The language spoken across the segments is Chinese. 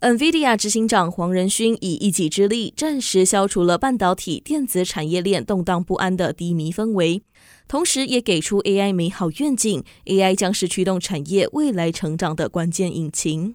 NVIDIA 执行长黄仁勋以一己之力暂时消除了半导体电子产业链动荡不安的低迷氛围，同时也给出 AI 美好愿景，AI 将是驱动产业未来成长的关键引擎。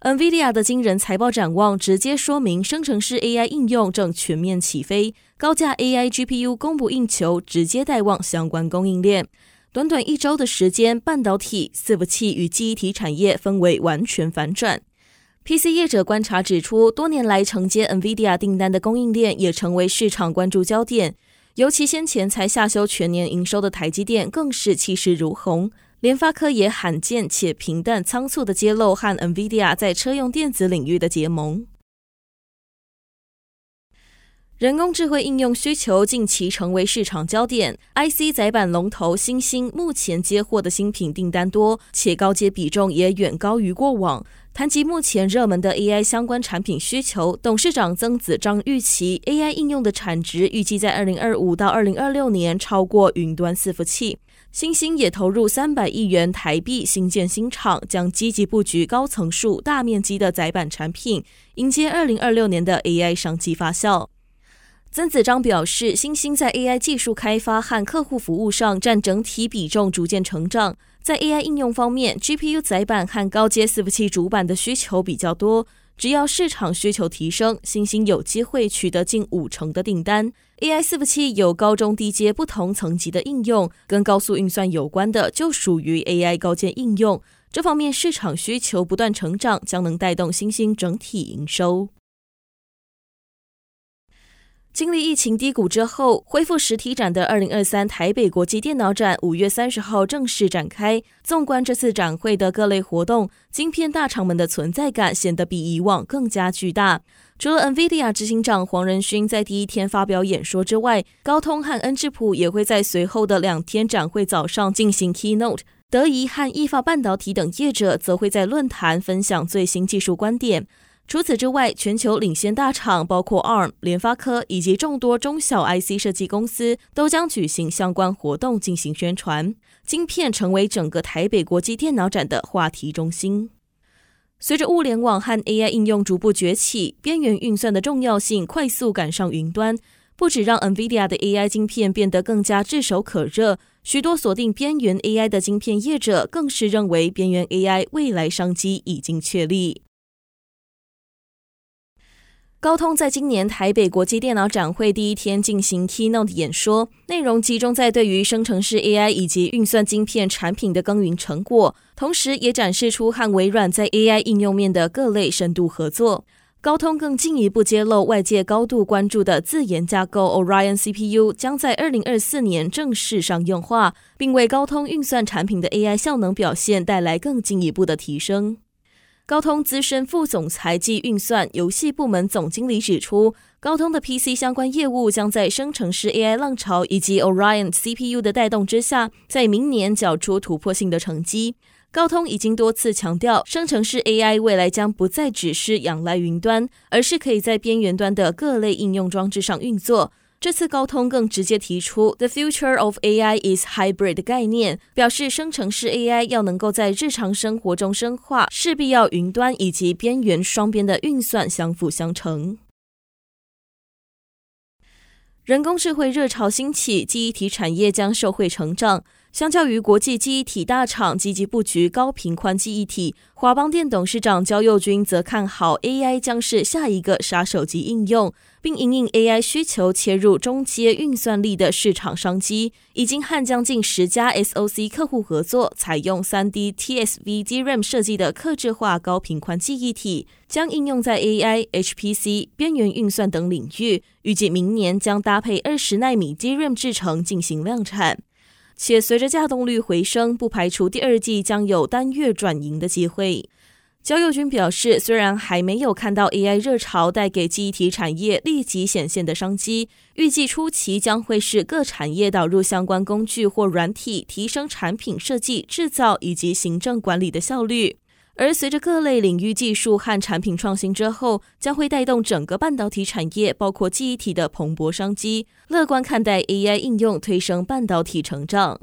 NVIDIA 的惊人财报展望直接说明，生成式 AI 应用正全面起飞，高价 AI GPU 供不应求，直接带旺相关供应链。短短一周的时间，半导体、伺服器与记忆体产业氛围完全反转。PC 业者观察指出，多年来承接 NVIDIA 订单的供应链也成为市场关注焦点。尤其先前才下修全年营收的台积电，更是气势如虹。联发科也罕见且平淡仓促地揭露和 NVIDIA 在车用电子领域的结盟。人工智慧应用需求近期成为市场焦点，IC 载板龙头新兴目前接获的新品订单多，且高阶比重也远高于过往。谈及目前热门的 AI 相关产品需求，董事长曾子章预期 AI 应用的产值预计在二零二五到二零二六年超过云端伺服器。新兴也投入三百亿元台币新建新厂，将积极布局高层数、大面积的载板产品，迎接二零二六年的 AI 商机发酵。曾子章表示，欣兴在 AI 技术开发和客户服务上占整体比重逐渐成长。在 AI 应用方面，GPU 载板和高阶伺服器主板的需求比较多。只要市场需求提升，欣兴有机会取得近五成的订单。AI 伺服器有高中低阶不同层级的应用，跟高速运算有关的就属于 AI 高阶应用。这方面市场需求不断成长，将能带动欣兴整体营收。经历疫情低谷之后，恢复实体展的二零二三台北国际电脑展五月三十号正式展开。纵观这次展会的各类活动，晶片大厂们的存在感显得比以往更加巨大。除了 NVIDIA 执行长黄仁勋在第一天发表演说之外，高通和恩智浦也会在随后的两天展会早上进行 Keynote。德仪和意法半导体等业者则会在论坛分享最新技术观点。除此之外，全球领先大厂包括 ARM、联发科以及众多中小 IC 设计公司都将举行相关活动进行宣传。晶片成为整个台北国际电脑展的话题中心。随着物联网和 AI 应用逐步崛起，边缘运算的重要性快速赶上云端，不只让 NVIDIA 的 AI 晶片变得更加炙手可热，许多锁定边缘 AI 的晶片业者更是认为边缘 AI 未来商机已经确立。高通在今年台北国际电脑展会第一天进行 Keynote 演说，内容集中在对于生成式 AI 以及运算晶片产品的耕耘成果，同时也展示出和微软在 AI 应用面的各类深度合作。高通更进一步揭露外界高度关注的自研架构 Orion CPU 将在二零二四年正式商用化，并为高通运算产品的 AI 效能表现带来更进一步的提升。高通资深副总裁及运算游戏部门总经理指出，高通的 PC 相关业务将在生成式 AI 浪潮以及 Orion CPU 的带动之下，在明年缴出突破性的成绩。高通已经多次强调，生成式 AI 未来将不再只是仰赖云端，而是可以在边缘端的各类应用装置上运作。这次高通更直接提出 “The future of AI is hybrid” 的概念，表示生成式 AI 要能够在日常生活中深化，势必要云端以及边缘双边的运算相辅相成。人工智慧热潮兴起，记忆体产业将受惠成长。相较于国际记忆体大厂积极布局高频宽记忆体，华邦电董事长焦佑军则看好 AI 将是下一个杀手级应用，并因应 AI 需求切入中阶运算力的市场商机，已经和将近十家 SOC 客户合作，采用 3D TSV DRAM 设计的客制化高频宽记忆体，将应用在 AI、HPC、边缘运算等领域，预计明年将搭配二十纳米 DRAM 制程进行量产。且随着价动率回升，不排除第二季将有单月转盈的机会。焦佑军表示，虽然还没有看到 AI 热潮带给记忆体产业立即显现的商机，预计初期将会是各产业导入相关工具或软体，提升产品设计、制造以及行政管理的效率。而随着各类领域技术和产品创新之后，将会带动整个半导体产业，包括记忆体的蓬勃商机。乐观看待 AI 应用推升半导体成长。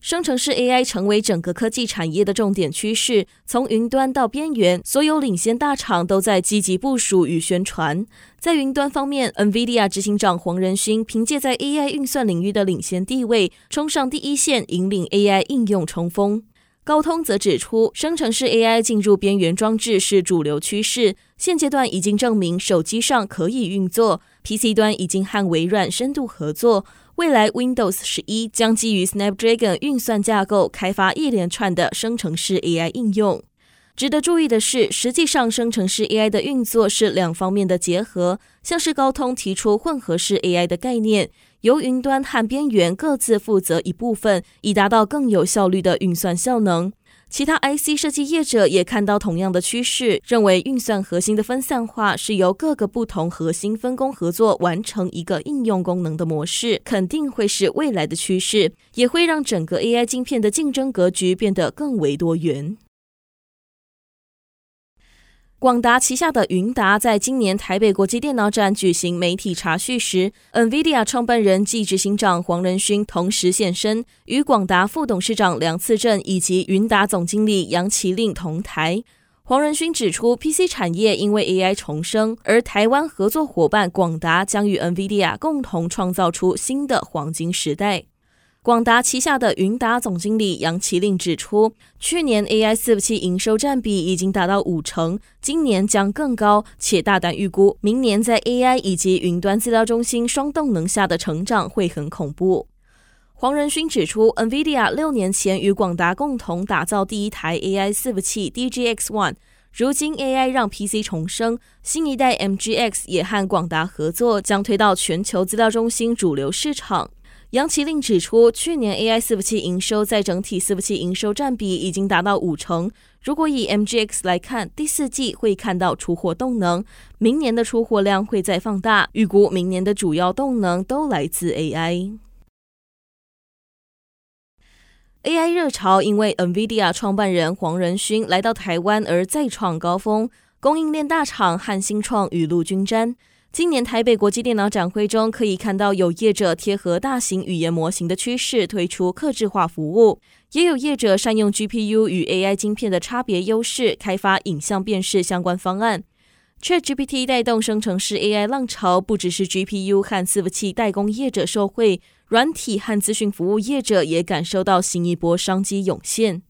生成式 AI 成为整个科技产业的重点趋势，从云端到边缘，所有领先大厂都在积极部署与宣传。在云端方面，NVIDIA 执行长黄仁勋凭借在 AI 运算领域的领先地位，冲上第一线，引领 AI 应用冲锋。高通则指出，生成式 AI 进入边缘装置是主流趋势，现阶段已经证明手机上可以运作，PC 端已经和微软深度合作。未来 Windows 十一将基于 Snapdragon 运算架构开发一连串的生成式 AI 应用。值得注意的是，实际上生成式 AI 的运作是两方面的结合，像是高通提出混合式 AI 的概念，由云端和边缘各自负责一部分，以达到更有效率的运算效能。其他 IC 设计业者也看到同样的趋势，认为运算核心的分散化是由各个不同核心分工合作完成一个应用功能的模式，肯定会是未来的趋势，也会让整个 AI 晶片的竞争格局变得更为多元。广达旗下的云达在今年台北国际电脑展举行媒体茶叙时，NVIDIA 创办人暨执行长黄仁勋同时现身，与广达副董事长梁次正以及云达总经理杨麒麟同台。黄仁勋指出，PC 产业因为 AI 重生，而台湾合作伙伴广达将与 NVIDIA 共同创造出新的黄金时代。广达旗下的云达总经理杨麒麟指出，去年 AI 伺服器营收占比已经达到五成，今年将更高，且大胆预估，明年在 AI 以及云端资料中心双动能下的成长会很恐怖。黄仁勋指出，NVIDIA 六年前与广达共同打造第一台 AI 伺服器 DGX One，如今 AI 让 PC 重生，新一代 MGX 也和广达合作，将推到全球资料中心主流市场。杨麒麟指出，去年 AI 伺服器营收在整体伺服器营收占比已经达到五成。如果以 MGX 来看，第四季会看到出货动能，明年的出货量会再放大。预估明年的主要动能都来自 AI。AI 热潮因为 NVIDIA 创办人黄仁勋来到台湾而再创高峰，供应链大厂和新创雨露均沾。今年台北国际电脑展会中，可以看到有业者贴合大型语言模型的趋势，推出客制化服务；也有业者善用 GPU 与 AI 晶片的差别优势，开发影像辨识相关方案。ChatGPT 带动生成式 AI 浪潮，不只是 GPU 和伺服器代工业者受惠，软体和资讯服务业者也感受到新一波商机涌现。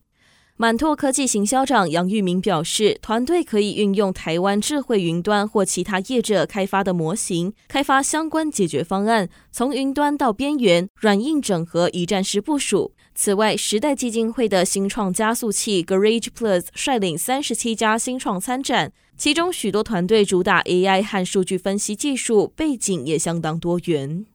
满拓科技行销长杨玉明表示，团队可以运用台湾智慧云端或其他业者开发的模型，开发相关解决方案，从云端到边缘，软硬整合，一站式部署。此外，时代基金会的新创加速器 Garage Plus 率领三十七家新创参展，其中许多团队主打 AI 和数据分析技术，背景也相当多元。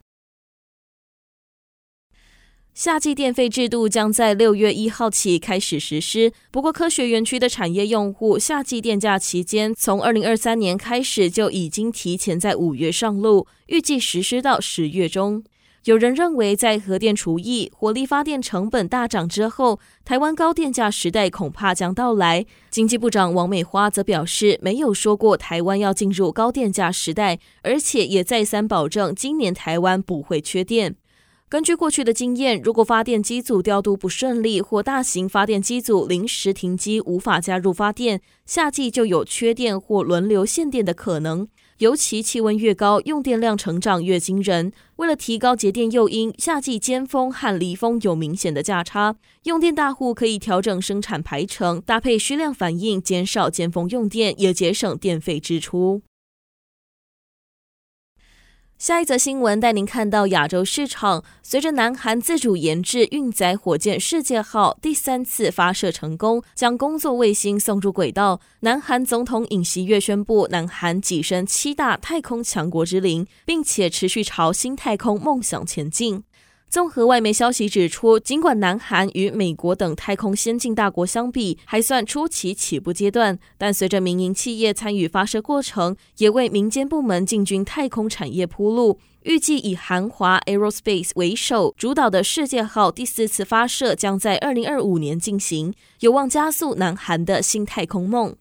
夏季电费制度将在六月一号起开始实施。不过，科学园区的产业用户夏季电价期间，从二零二三年开始就已经提前在五月上路，预计实施到十月中。有人认为，在核电除役、火力发电成本大涨之后，台湾高电价时代恐怕将到来。经济部长王美花则表示，没有说过台湾要进入高电价时代，而且也再三保证，今年台湾不会缺电。根据过去的经验，如果发电机组调度不顺利，或大型发电机组临时停机无法加入发电，夏季就有缺电或轮流限电的可能。尤其气温越高，用电量成长越惊人。为了提高节电诱因，夏季尖峰和离峰有明显的价差，用电大户可以调整生产排程，搭配需量反应，减少尖峰用电，也节省电费支出。下一则新闻带您看到亚洲市场，随着南韩自主研制运载火箭“世界号”第三次发射成功，将工作卫星送入轨道，南韩总统尹锡悦宣布，南韩跻身七大太空强国之林，并且持续朝新太空梦想前进。综合外媒消息指出，尽管南韩与美国等太空先进大国相比还算初期起步阶段，但随着民营企业参与发射过程，也为民间部门进军太空产业铺路。预计以韩华 Aerospace 为首主导的世界号第四次发射将在二零二五年进行，有望加速南韩的新太空梦。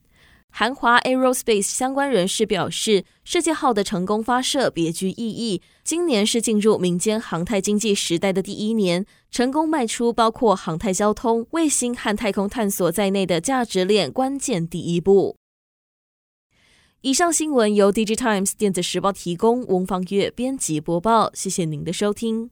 韩华 Aerospace 相关人士表示，世界号的成功发射别具意义。今年是进入民间航太经济时代的第一年，成功迈出包括航太交通、卫星和太空探索在内的价值链关键第一步。以上新闻由 DigiTimes 电子时报提供，翁方月编辑播报。谢谢您的收听。